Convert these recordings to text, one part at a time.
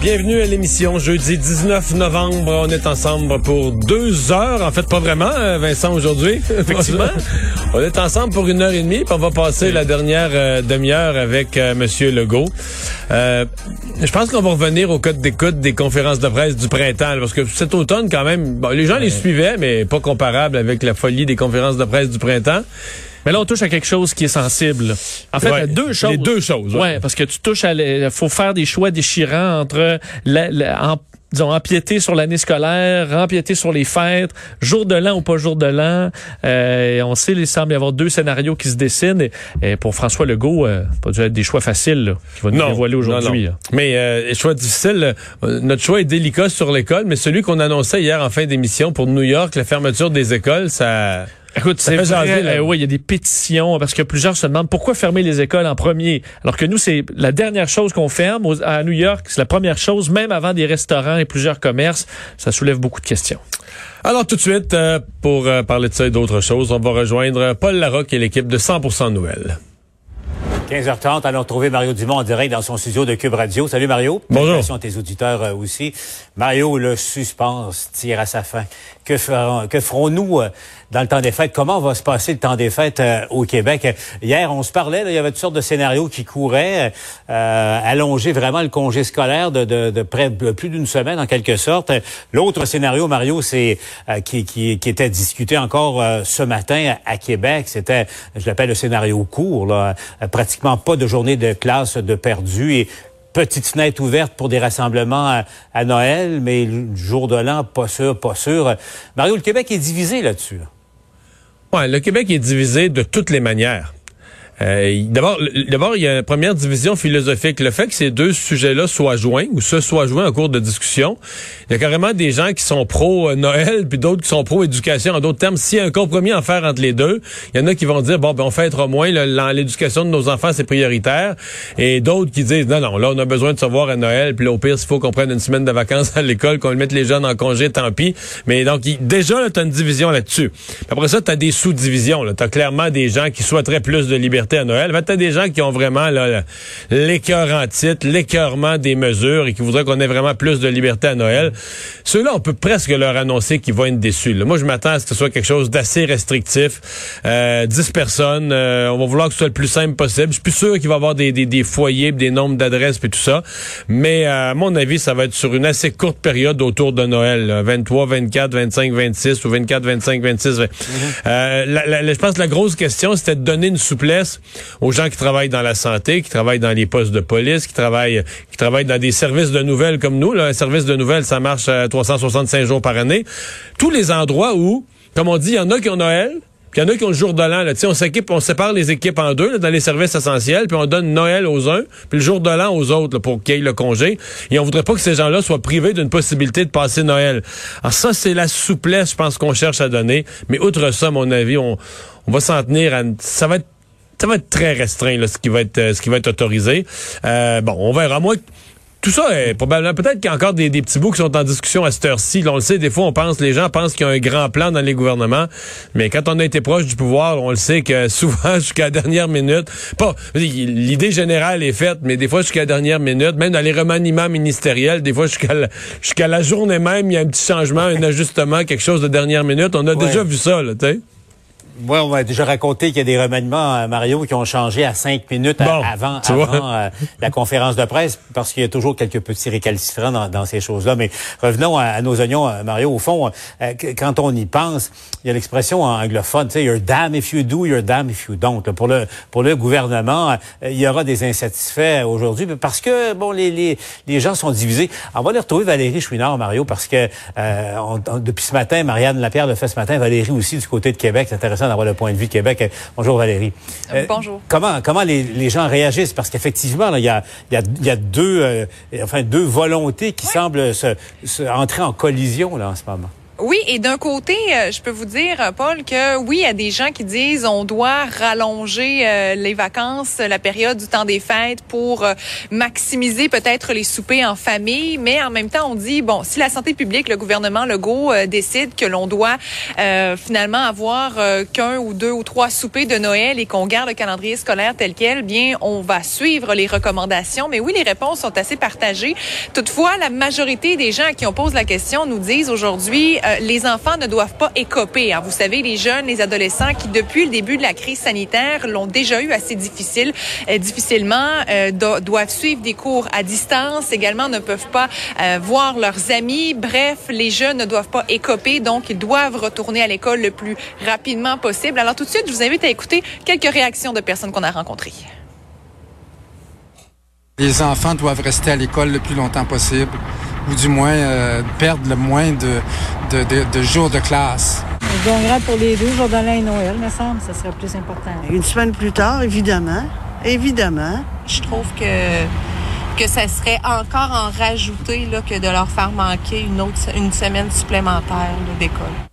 Bienvenue à l'émission jeudi 19 novembre. On est ensemble pour deux heures. En fait, pas vraiment, hein, Vincent, aujourd'hui. Effectivement. on est ensemble pour une heure et demie, puis on va passer la dernière euh, demi-heure avec euh, Monsieur Legault. Euh, je pense qu'on va revenir au code d'écoute des conférences de presse du printemps, parce que cet automne, quand même, bon, les gens les suivaient, mais pas comparable avec la folie des conférences de presse du printemps. Mais là, on touche à quelque chose qui est sensible. En fait, Ouais, il y a deux choses. les deux choses, ouais. Ouais, parce que tu touches à... Il faut faire des choix déchirants entre... La, la- en- disons, empiéter sur l'année scolaire, empiéter sur les fêtes, jour de l'an ou pas jour de l'an. Euh, on sait, il semble y avoir deux scénarios qui se dessinent. Et, et pour François Legault, euh, pas dû être des choix faciles là, qu'il va nous dévoiler aujourd'hui. Mais euh, choix difficile. euh, notre choix est délicat sur l'école, mais celui qu'on annonçait hier en fin d'émission pour New York, la fermeture des écoles, ça. Écoute, c'est vrai, euh, oui, il y a des pétitions parce que plusieurs se demandent pourquoi fermer les écoles en premier, alors que nous c'est la dernière chose qu'on ferme aux- à New York, c'est la première chose, même avant des restaurants et plusieurs commerces. Ça soulève beaucoup de questions. Alors tout de suite, euh, pour euh, parler de ça et d'autres choses, on va rejoindre Paul Larocque et l'équipe de 100% Nouvelles. 15h30, allons retrouver Mario Dumont en direct dans son studio de Cube Radio. Salut Mario. Bonjour. Salutations à tes auditeurs euh, aussi. Mario, le suspense tire à sa fin. Que, ferons- que ferons-nous euh, dans le temps des fêtes? Comment va se passer le temps des fêtes euh, au Québec? Euh, Hier, on se parlait, là, il y avait toutes sortes de scénarios qui couraient, euh, allonger vraiment le congé scolaire de, de, de près de plus d'une semaine en quelque sorte. L'autre scénario, Mario, c'est euh, qui, qui, qui était discuté encore euh, ce matin à, Québec. C'était, je l'appelle le scénario court, là, Euh, pratiquement pas de journée de classe de perdu et petite fenêtre ouverte pour des rassemblements à, à Noël, mais le jour de l'an, pas sûr, pas sûr. Mario, le Québec est divisé là-dessus. Ouais, le Québec est divisé de toutes les manières. Euh, D'abord, d'abord, il y a une première division philosophique. Le fait que ces deux sujets-là soient joints ou se soient joints en cours de discussion, il y a carrément des gens qui sont pro-Noël, puis d'autres qui sont pro-éducation. En d'autres termes, s'il y a un compromis à faire entre les deux, il y en a qui vont dire, bon, ben, on fêtera moins, le- l'en- l'éducation de nos enfants, c'est prioritaire. Et d'autres qui disent, non, non, là, on a besoin de se voir à Noël, puis là, au pire, s'il faut qu'on prenne une semaine de vacances à l'école, qu'on mette les jeunes en congé, tant pis. Mais donc, il- déjà, tu as une division là-dessus. Après ça, tu as des sous-divisions. Tu as clairement des gens qui souhaiteraient plus de liberté à Noël. As des gens qui ont vraiment là, l'écœur en titre, l'écœurement des mesures et qui voudraient qu'on ait vraiment plus de liberté à Noël. Ceux-là, on peut presque leur annoncer qu'ils vont être déçus. là. Moi, je m'attends à ce que ce soit quelque chose d'assez restrictif. Euh, 10 personnes, euh, on va vouloir que ce soit le plus simple possible. Je suis plus sûr qu'il va y avoir des, des, des foyers, des nombres d'adresses et tout ça. Mais euh, à mon avis, ça va être sur une assez courte période autour de Noël. là. 23, 24, 25, 26 ou 24, 25, 26. vingt. Euh, la- la- la- je pense que la grosse question, c'était de donner une souplesse aux gens qui travaillent dans la santé, qui travaillent dans les postes de police, qui travaillent, qui travaillent dans des services de nouvelles comme nous. Là. Un service de nouvelles, ça marche à 365 jours par année. Tous les endroits où, comme on dit, il y en a qui ont Noël, puis il y en a qui ont le jour de l'an. là. On s'équipe, on sépare les équipes en deux là, dans les services essentiels, puis on donne Noël aux uns, puis le jour de l'an aux autres là, pour qu'ils aient le congé. Et on voudrait pas que ces gens-là soient privés d'une possibilité de passer Noël. Alors ça, c'est la souplesse, je pense, qu'on cherche à donner. Mais outre ça, à mon avis, on, on va s'en tenir à... Ça va être ça va être très restreint là, ce qui va être euh, ce qui va être autorisé. Euh, bon, on verra. Moi, tout ça est probablement peut-être qu'il y a encore des, des petits bouts qui sont en discussion à cette heure-ci. On le sait, des fois, on pense, les gens pensent qu'il y a un grand plan dans les gouvernements, mais quand on a été proche du pouvoir, on le sait que souvent jusqu'à la dernière minute, pas l'idée générale est faite, mais des fois jusqu'à la dernière minute, même dans les remaniements ministériels, des fois jusqu'à la, jusqu'à la journée même, il y a un petit changement, un ajustement, quelque chose de dernière minute. On a Ouais. déjà vu ça, là, tu sais. Oui, on m'a déjà raconté qu'il y a des remaniements, euh, Mario, qui ont changé à cinq minutes à- avant, avant euh, la conférence de presse, parce qu'il y a toujours quelques petits récalcitrants dans, dans ces choses-là. Mais revenons à, à nos oignons, euh, Mario. Au fond, euh, quand on y pense, il y a l'expression en anglophone, tu sais, you're damn if you do, you're damn if you don't. Là, Pour le, pour le gouvernement, il y aura des insatisfaits aujourd'hui, parce que, bon, les, les, les gens sont divisés. On va aller retrouver Valérie Chouinard, Mario, parce que euh, on- on- depuis ce matin, Marianne Lapierre le fait ce matin, Valérie aussi du côté de Québec. C'est intéressant d'avoir le point de vue Québec. Euh, Bonjour Valérie. Euh, bonjour. Comment comment les, les gens réagissent? Parce qu'effectivement là, il y a il y a, il y a deux euh, enfin deux volontés qui semblent se, se entrer en collision là en ce moment. Oui, et d'un côté, euh, je peux vous dire, euh, Paul, que oui, il y a des gens qui disent on doit rallonger euh, les vacances, la période du temps des fêtes pour maximiser peut-être les soupers en famille, mais en même temps, on dit, bon, si la santé publique, le gouvernement Legault décide que l'on doit finalement avoir qu'un ou deux ou trois soupers de Noël et qu'on garde le calendrier scolaire tel quel, bien, on va suivre les recommandations. Mais oui, les réponses sont assez partagées. Toutefois, la majorité des gens à qui on pose la question nous disent aujourd'hui, euh, les enfants ne doivent pas écoper. Hein. Vous savez, les jeunes, les adolescents qui, depuis le début de la crise sanitaire, l'ont déjà eu assez difficile, euh, difficilement, euh, doivent suivre des cours à distance, également ne peuvent pas voir leurs amis. Bref, les jeunes ne doivent pas écoper, donc ils doivent retourner à l'école le plus rapidement possible. Alors tout de suite, je vous invite à écouter quelques réactions de personnes qu'on a rencontrées. Les enfants doivent rester à l'école le plus longtemps possible ou du moins euh, perdre le moins de, de, de, jours de classe. Je pour les deux, jours de l'an et Noël, me semble, ça serait plus important. Une semaine plus tard, évidemment. Évidemment. Je trouve que que ça serait encore en rajouter là, que de leur faire manquer une autre une semaine supplémentaire d'école.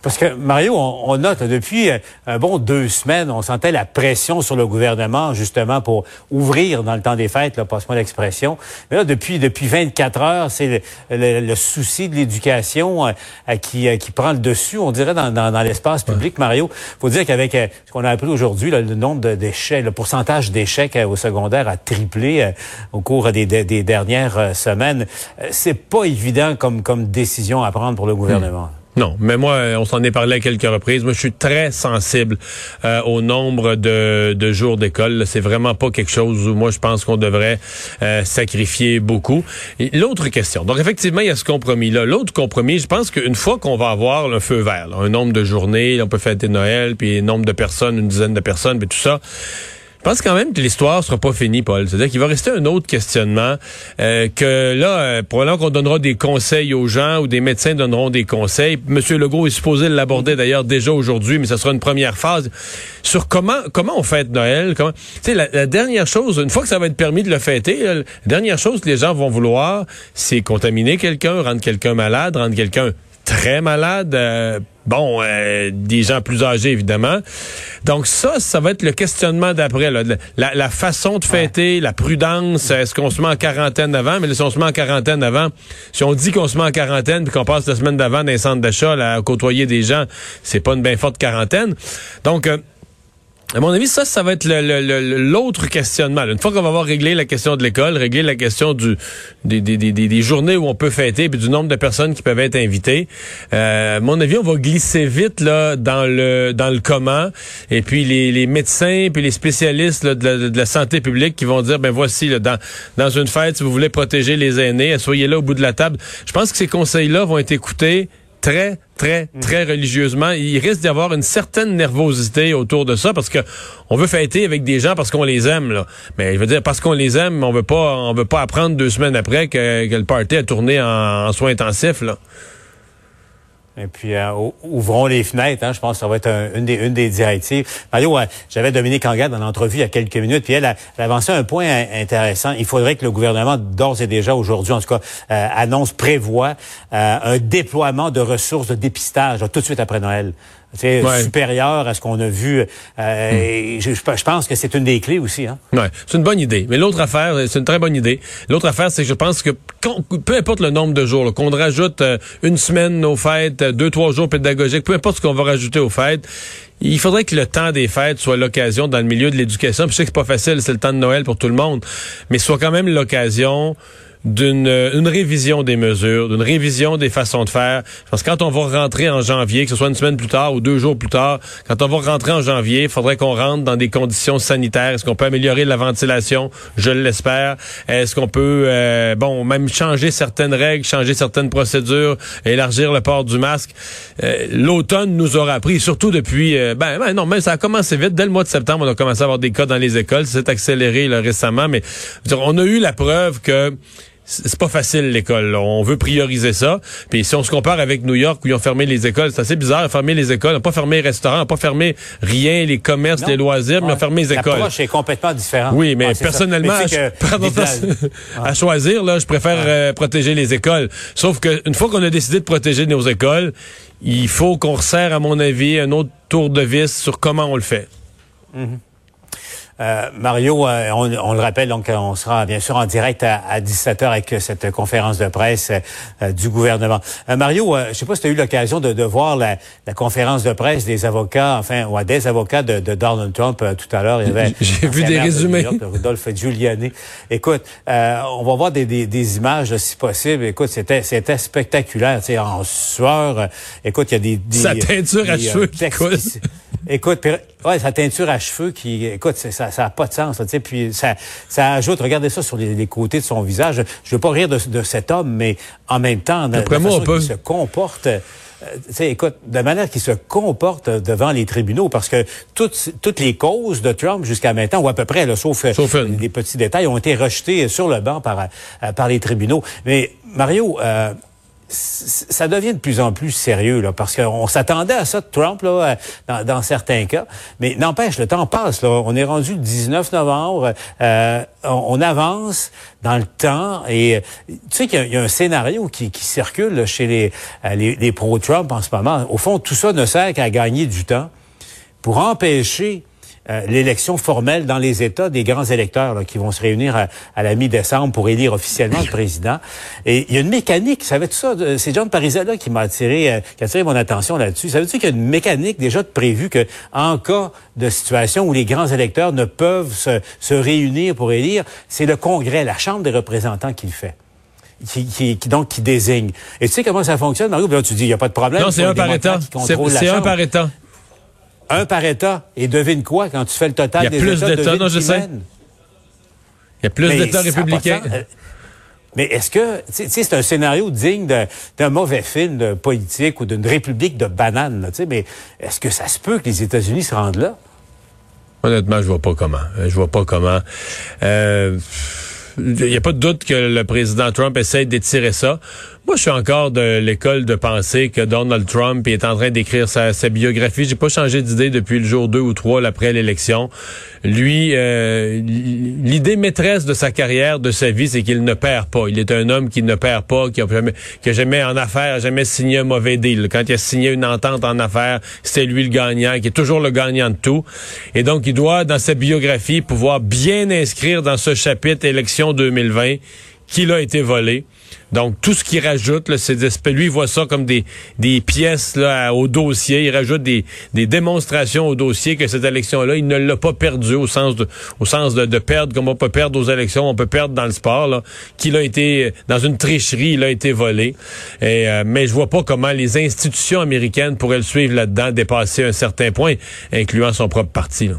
Parce que, Mario, on, note depuis euh, un bon deux semaines, on sentait la pression sur le gouvernement, justement, pour ouvrir dans le temps des fêtes, passe-moi l'expression. Mais là, depuis, depuis 24 heures, c'est le, souci de l'éducation euh, qui, euh, qui prend le dessus, on dirait, dans, dans, l'espace public. Mario, faut dire qu'avec ce qu'on a appris aujourd'hui, le nombre d'échecs, le pourcentage d'échecs au secondaire a triplé au cours des, des, dernières semaines. c'est pas évident comme, comme décision à prendre pour le gouvernement. Non, mais moi, on s'en est parlé à quelques reprises. Moi, je suis très sensible euh, au nombre de, jours d'école. C'est vraiment pas quelque chose où moi, je pense qu'on devrait euh, sacrifier beaucoup. L'autre question. Donc, effectivement, il y a ce compromis-là. L'autre compromis, je pense qu'une fois qu'on va avoir le feu vert, un nombre de journées, on peut fêter Noël, puis un nombre de personnes, une dizaine de personnes, puis tout ça pense quand même que l'histoire sera pas finie, Paul. C'est-à-dire qu'il va rester un autre questionnement euh, que là, euh, probablement qu'on donnera des conseils aux gens ou des médecins donneront des conseils. Monsieur Legault est supposé l'aborder d'ailleurs déjà aujourd'hui, mais ce sera une première phase sur comment comment on fête Noël. Comment, tu sais, la, dernière chose, une fois que ça va être permis de le fêter, la dernière chose que les gens vont vouloir, c'est contaminer quelqu'un, rendre quelqu'un malade, rendre quelqu'un très malade. Euh, bon, euh, des gens plus âgés, évidemment. Donc ça, ça va être le questionnement d'après. La, la, façon de fêter, la prudence. Est-ce qu'on se met en quarantaine avant? Mais si on se met en quarantaine avant, si on dit qu'on se met en quarantaine puis qu'on passe la semaine d'avant dans les centres d'achat à côtoyer des gens, c'est pas une bien forte quarantaine. Donc... Euh, à mon avis, ça, ça va être l'autre questionnement. Une fois qu'on va avoir réglé la question de l'école, réglé la question du, des, des, des, des, journées où on peut fêter, puis du nombre de personnes qui peuvent être invitées, euh, à mon avis, on va glisser vite là dans le dans le comment. Et puis les, les médecins, puis les spécialistes de, la, santé publique qui vont dire, ben voici, là, dans, dans une fête, si vous voulez protéger les aînés, soyez là au bout de la table. Je pense que ces conseils-là vont être écoutés très, très, très religieusement. Il risque d'y avoir une certaine nervosité autour de ça parce que on veut fêter avec des gens parce qu'on les aime, là. Mais je veux dire, parce qu'on les aime, on veut pas, on veut pas apprendre deux semaines après que, que le party a tourné en, en soins intensifs, là. Et puis, euh, ouvrons les fenêtres. Hein, je pense que ça va être une, des, une des directives. Mario, j'avais Dominique Anglade dans l'entrevue il y a quelques minutes, puis elle a, avancé un point intéressant. Il faudrait que le gouvernement, d'ores et déjà aujourd'hui, en tout cas, euh, annonce, prévoit euh, un déploiement de ressources de dépistage tout de suite après Noël c'est supérieur à ce qu'on a vu. Euh, je, je, pense que c'est une des clés aussi. Hein? Ouais, c'est une bonne idée. Mais l'autre affaire, c'est une très bonne idée. L'autre affaire, c'est que je pense que peu importe le nombre de jours, qu'on rajoute euh, une semaine aux fêtes, euh, deux, trois jours pédagogiques, peu importe ce qu'on va rajouter aux fêtes, il faudrait que le temps des fêtes soit l'occasion dans le milieu de l'éducation. je sais que c'est pas facile, c'est le temps de Noël pour tout le monde, mais soit quand même l'occasion d'une une révision des mesures, d'une révision des façons de faire. Parce que quand on va rentrer en janvier, que ce soit une semaine plus tard ou deux jours plus tard, quand on va rentrer en janvier, il faudrait qu'on rentre dans des conditions sanitaires. Est-ce qu'on peut améliorer la ventilation? Je l'espère. Est-ce qu'on peut, euh, bon, même changer certaines règles, changer certaines procédures, élargir le port du masque? Euh, l'automne nous aura appris, surtout depuis, euh, ben, ben, non, mais ça a commencé vite. Dès le mois de septembre, on a commencé à avoir des cas dans les écoles. C'est accéléré là, récemment, mais on a eu la preuve que c'est pas facile l'école. On veut prioriser ça. Puis si on se compare avec New York où ils ont fermé les écoles, c'est assez bizarre. Ils ont fermé les écoles, ils n'ont pas fermé les restaurants, ils n'ont pas fermé rien, les commerces, les loisirs, mais ils ont fermé les écoles. L'approche est complètement différente. Oui, mais personnellement, à, choisir, là, je préfère euh, protéger les écoles. Sauf qu'une fois qu'on a décidé de protéger nos écoles, il faut qu'on resserre, à mon avis, un autre tour de vis sur comment on le fait. Mm-hmm. Euh, Mario, euh, on, le rappelle, donc on sera bien sûr en direct à, 17h avec cette conférence de presse euh, du gouvernement. Mario, je sais pas si tu as eu l'occasion de, voir la, conférence de presse des avocats, enfin, ou des avocats de, Donald Trump tout à l'heure. J'ai vu des résumés. De Giuliani. Écoute, on va voir des, images si possible. Écoute, c'était c'était spectaculaire, tu sais, en sueur. Écoute, il y a des, des sa teinture à cheveux qui Écoute, ouais, sa teinture à cheveux qui, écoute, ça, ça a pas de sens, tu sais. Puis ça, ça ajoute, regardez ça sur les, côtés de son visage. Je veux pas rire de, cet homme, mais en même temps, de, la façon se comporte. Euh, tu sais, écoute, de manière qu'il se comporte devant les tribunaux, parce que toutes, toutes les causes de Trump jusqu'à maintenant, ou à peu près, là, sauf, euh, sauf des petits détails, ont été rejetées sur le banc par, euh, par les tribunaux. Mais Mario, ça devient de plus en plus sérieux, là, parce qu'on s'attendait à ça de Trump, là, dans, dans certains cas. Mais n'empêche, le temps passe, là. On est rendu le 19 novembre, euh, on, avance dans le temps, et tu sais qu'il y, a un scénario qui, circule chez euh, les, les pro-Trump en ce moment. Au fond, tout ça ne sert qu'à gagner du temps pour empêcher euh, l'élection formelle dans les États des grands électeurs qui vont se réunir à, la mi-décembre pour élire officiellement le président. Et il y a une mécanique, savais tout ça? C'est John Parizella qui m'a attiré, euh, qui a attiré mon attention là-dessus. Savais-tu qu'il y a une mécanique déjà de prévue que, en cas de situation où les grands électeurs ne peuvent se, se réunir pour élire, c'est le Congrès, la Chambre des représentants qui le fait. Qui, qui, donc qui désigne. Et tu sais comment ça fonctionne, Mario? tu dis, il n'y a pas de problème. Non, c'est un par État. C'est un par État un par État. Et devine quoi, quand tu fais le total des États... Il y a plus d'États, non, je sais. Il y a plus d'États républicains. Euh, mais est-ce que, tu sais, c'est un scénario digne d'un mauvais film politique ou d'une république de bananes, tu sais, mais est-ce que ça se peut que les États-Unis se rendent là? Honnêtement, je vois pas comment. Je vois pas comment. Euh, il n'y a pas de doute que le président Trump essaie d'étirer ça. Moi, je suis encore de l'école de penser que Donald Trump est en train d'écrire sa, sa, biographie. J'ai pas changé d'idée depuis le jour 2 ou 3 après l'élection. Lui, euh, l'idée maîtresse de sa carrière, de sa vie, c'est qu'il ne perd pas. Il est un homme qui ne perd pas, qui a jamais, qui a jamais en affaires, jamais signé un mauvais deal. Quand il a signé une entente en affaires, c'est lui le gagnant, qui est toujours le gagnant de tout. Et donc, il doit, dans sa biographie, pouvoir bien inscrire dans ce chapitre élection 2020 qu'il a été volé. Donc, tout ce qu'il rajoute, c'est lui, il voit ça comme des, des pièces au dossier. Il rajoute des, des démonstrations au dossier que cette élection-là, il ne l'a pas perdu au sens de, perdre comme on peut perdre aux élections, on peut perdre dans le sport, qu'il a été dans une tricherie, il a été volé. Euh, mais je vois pas comment les institutions américaines pourraient le suivre là-dedans, dépasser un certain point, incluant son propre parti.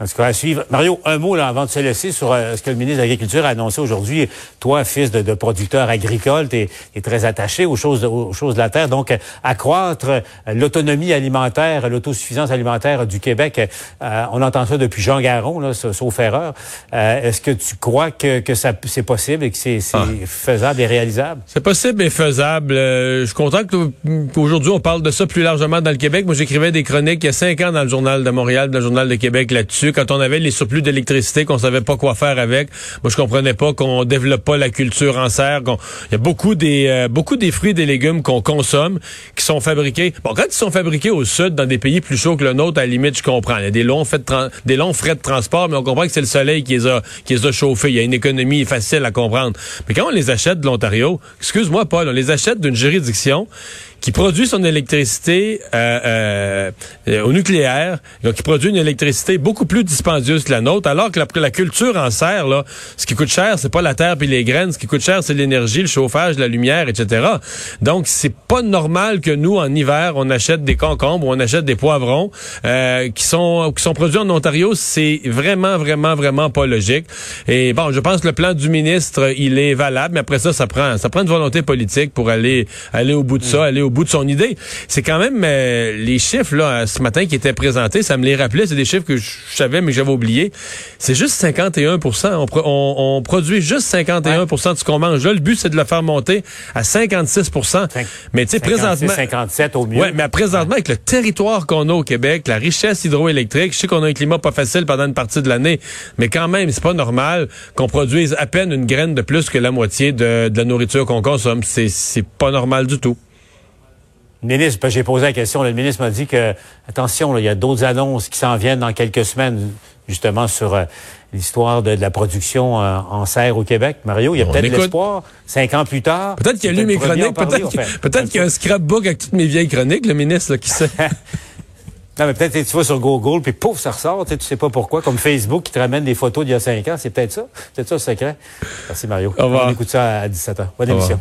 En tout cas, à suivre. Mario, un mot là, avant de se laisser sur euh, ce que le ministre de l'Agriculture a annoncé aujourd'hui. Toi, fils de, de producteur agricole, tu es, très attaché aux choses, aux choses de la terre. Donc, accroître euh, l'autonomie alimentaire, l'autosuffisance alimentaire du Québec, euh, on entend ça depuis Jean Garon, là, sauf erreur. Est-ce que tu crois que, c'est possible et que c'est ah. faisable et réalisable? C'est possible et faisable. je suis content qu'aujourd'hui, on parle de ça plus largement dans le Québec. Moi, j'écrivais des chroniques il y a cinq ans dans le Journal de Montréal, dans le Journal de Québec là-dessus quand on avait les surplus d'électricité, qu'on savait pas quoi faire avec. Moi, je comprenais pas qu'on développe pas la culture en serre. Il y a beaucoup des euh, beaucoup des fruits et des légumes qu'on consomme qui sont fabriqués. Bon, quand ils sont fabriqués au sud, dans des pays plus chauds que le nôtre, à la limite, je comprends. Il y a des longs, frais de transport, mais on comprend que c'est le soleil qui les a qui les a chauffés. Il y a une économie facile à comprendre. Mais quand on les achète de l'Ontario, excuse-moi, Paul, on les achète d'une juridiction qui produit son électricité euh, euh, au nucléaire, donc qui produit une électricité beaucoup plus dispendieuse que la nôtre, alors que la, la culture en serre, là, ce qui coûte cher, c'est pas la terre puis les graines, ce qui coûte cher, c'est l'énergie, le chauffage, la lumière, etc. Donc, c'est pas normal que nous, en hiver, on achète des concombres ou on achète des poivrons euh, qui sont qui sont produits en Ontario. C'est vraiment, vraiment, vraiment pas logique. Et bon, je pense que le plan du ministre, il est valable, mais après ça, ça prend ça prend une volonté politique pour aller aller au bout de ça, aller au au bout de son idée. C'est quand même euh, les chiffres là ce matin qui étaient présentés, ça me les rappelait, c'est des chiffres que je savais mais que j'avais oublié. C'est juste 51 on, on, produit juste 51 de ce qu'on mange. Là, le but c'est de le faire monter à 56 Mais tu sais présentement 57 au mieux. Ouais, mais présentement avec le territoire qu'on a au Québec, la richesse hydroélectrique, je sais qu'on a un climat pas facile pendant une partie de l'année, mais quand même, c'est pas normal qu'on produise à peine une graine de plus que la moitié de, la nourriture qu'on consomme. C'est pas normal du tout. Ministre, j'ai posé la question. Le ministre m'a dit que, attention, il y a d'autres annonces qui s'en viennent dans quelques semaines, justement, sur euh, l'histoire de, la production euh, en serre au Québec. Mario, il y a peut-être l'espoir, cinq ans plus tard. Peut-être qu'il a lu mes chroniques. Peut-être, qu'il y a un scrapbook avec toutes mes vieilles chroniques, le ministre, qui sait. Non, mais peut-être tu vas sur Google, puis pouf, ça ressort, tu sais, sais pas pourquoi, comme Facebook qui te ramène des photos d'il y a cinq ans. C'est peut-être ça. C'est peut-être ça le secret. Merci Mario. Au revoir. On écoute ça à 17h. Bonne émission.